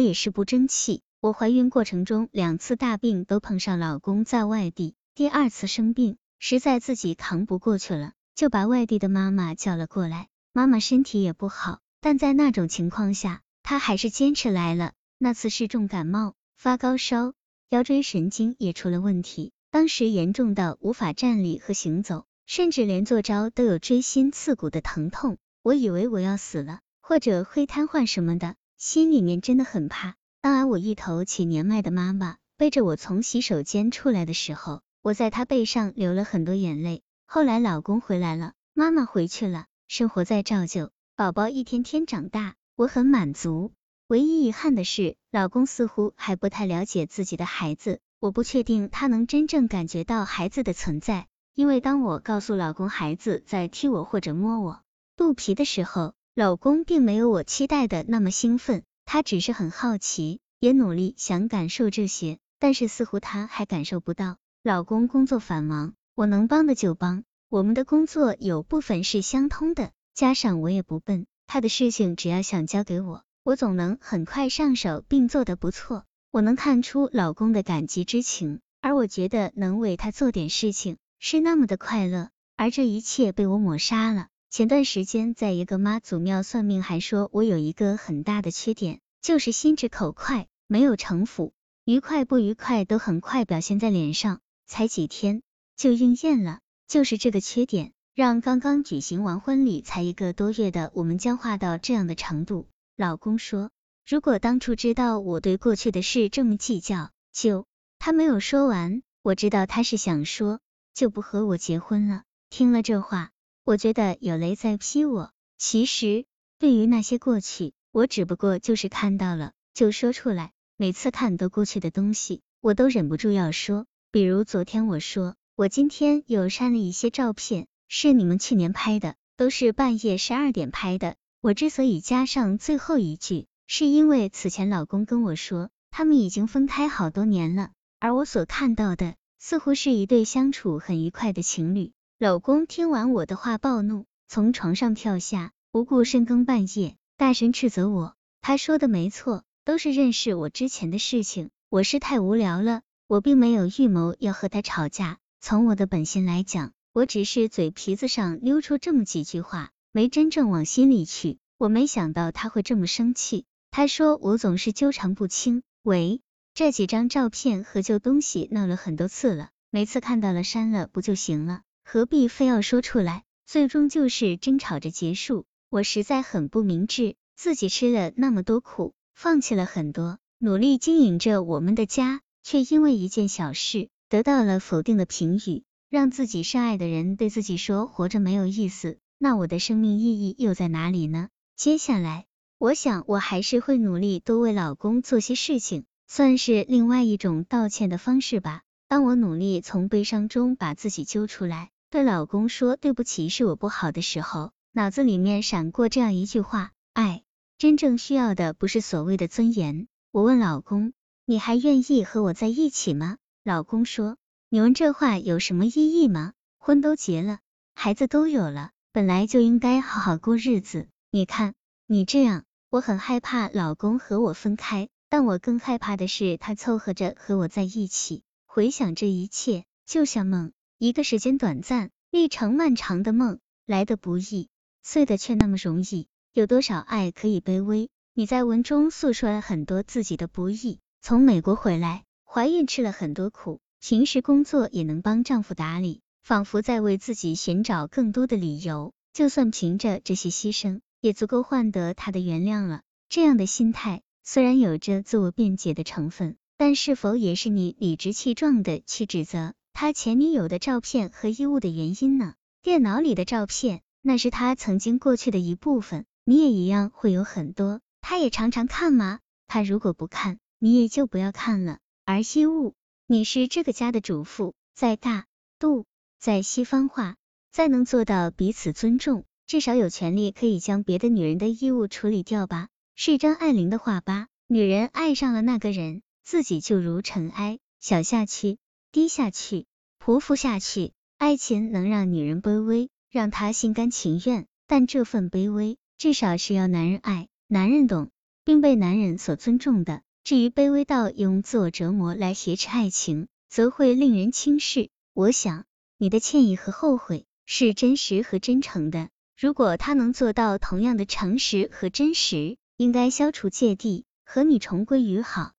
我也是不争气。我怀孕过程中两次大病都碰上老公在外地，第二次生病，实在自己扛不过去了，就把外地的妈妈叫了过来。妈妈身体也不好，但在那种情况下，她还是坚持来了。那次是重感冒，发高烧，腰椎神经也出了问题，当时严重到无法站立和行走，甚至连坐着都有锥心刺骨的疼痛。我以为我要死了，或者会瘫痪什么的，心里面真的很怕。当俺我一头且年迈的妈妈背着我从洗手间出来的时候，我在她背上流了很多眼泪。后来老公回来了，妈妈回去了，生活在照旧，宝宝一天天长大，我很满足。唯一遗憾的是，老公似乎还不太了解自己的孩子，我不确定他能真正感觉到孩子的存在，因为当我告诉老公孩子在踢我或者摸我肚皮的时候，老公并没有我期待的那么兴奋。他只是很好奇，也努力想感受这些，但是似乎他还感受不到。老公工作繁忙，我能帮的就帮。我们的工作有部分是相通的，加上我也不笨，他的事情只要想交给我，我总能很快上手并做得不错。我能看出老公的感激之情，而我觉得能为他做点事情是那么的快乐，而这一切被我抹杀了。前段时间在一个妈祖庙算命，还说我有一个很大的缺点，就是心直口快，没有城府，愉快不愉快都很快表现在脸上，才几天就应验了。就是这个缺点，让刚刚举行完婚礼才一个多月的我们僵化到这样的程度。老公说，如果当初知道我对过去的事这么计较，就他没有说完，我知道他是想说，就不和我结婚了。听了这话。我觉得有雷在劈我。其实，对于那些过去，我只不过就是看到了就说出来。每次看都过去的东西，我都忍不住要说。比如昨天我说，我今天又删了一些照片，是你们去年拍的，都是半夜十二点拍的。我之所以加上最后一句，是因为此前老公跟我说，他们已经分开好多年了，而我所看到的，似乎是一对相处很愉快的情侣。老公听完我的话暴怒，从床上跳下，不顾深更半夜，大声斥责我。他说的没错，都是认识我之前的事情。我是太无聊了，我并没有预谋要和他吵架。从我的本心来讲，我只是嘴皮子上溜出这么几句话，没真正往心里去。我没想到他会这么生气。他说我总是纠缠不清。喂，这几张照片和旧东西闹了很多次了，每次看到了删了不就行了？何必非要说出来？最终就是争吵着结束。我实在很不明智，自己吃了那么多苦，放弃了很多，努力经营着我们的家，却因为一件小事得到了否定的评语，让自己深爱的人对自己说活着没有意思。那我的生命意义又在哪里呢？接下来，我想我还是会努力多为老公做些事情，算是另外一种道歉的方式吧。当我努力从悲伤中把自己揪出来。对老公说对不起是我不好的时候，脑子里面闪过这样一句话：爱真正需要的不是所谓的尊严。我问老公，你还愿意和我在一起吗？老公说，你问这话有什么意义吗？婚都结了，孩子都有了，本来就应该好好过日子。你看你这样，我很害怕老公和我分开，但我更害怕的是他凑合着和我在一起。回想这一切，就像梦。一个时间短暂、历程漫长的梦，来的不易，碎的却那么容易。有多少爱可以卑微？你在文中诉说了很多自己的不易。从美国回来，怀孕吃了很多苦，平时工作也能帮丈夫打理，仿佛在为自己寻找更多的理由。就算凭着这些牺牲，也足够换得他的原谅了。这样的心态虽然有着自我辩解的成分，但是否也是你理直气壮的去指责？他前女友的照片和衣物的原因呢？电脑里的照片，那是他曾经过去的一部分，你也一样会有很多。他也常常看吗？他如果不看，你也就不要看了。而衣物，你是这个家的主妇，再大度，在西方化，再能做到彼此尊重，至少有权利可以将别的女人的衣物处理掉吧？是张爱玲的话吧？女人爱上了那个人，自己就如尘埃，小下去，低下去。匍匐下去，爱情能让女人卑微，让她心甘情愿，但这份卑微至少是要男人爱，男人懂，并被男人所尊重的。至于卑微到用自我折磨来挟持爱情，则会令人轻视。我想，你的歉意和后悔是真实和真诚的。如果他能做到同样的诚实和真实，应该消除芥蒂，和你重归于好。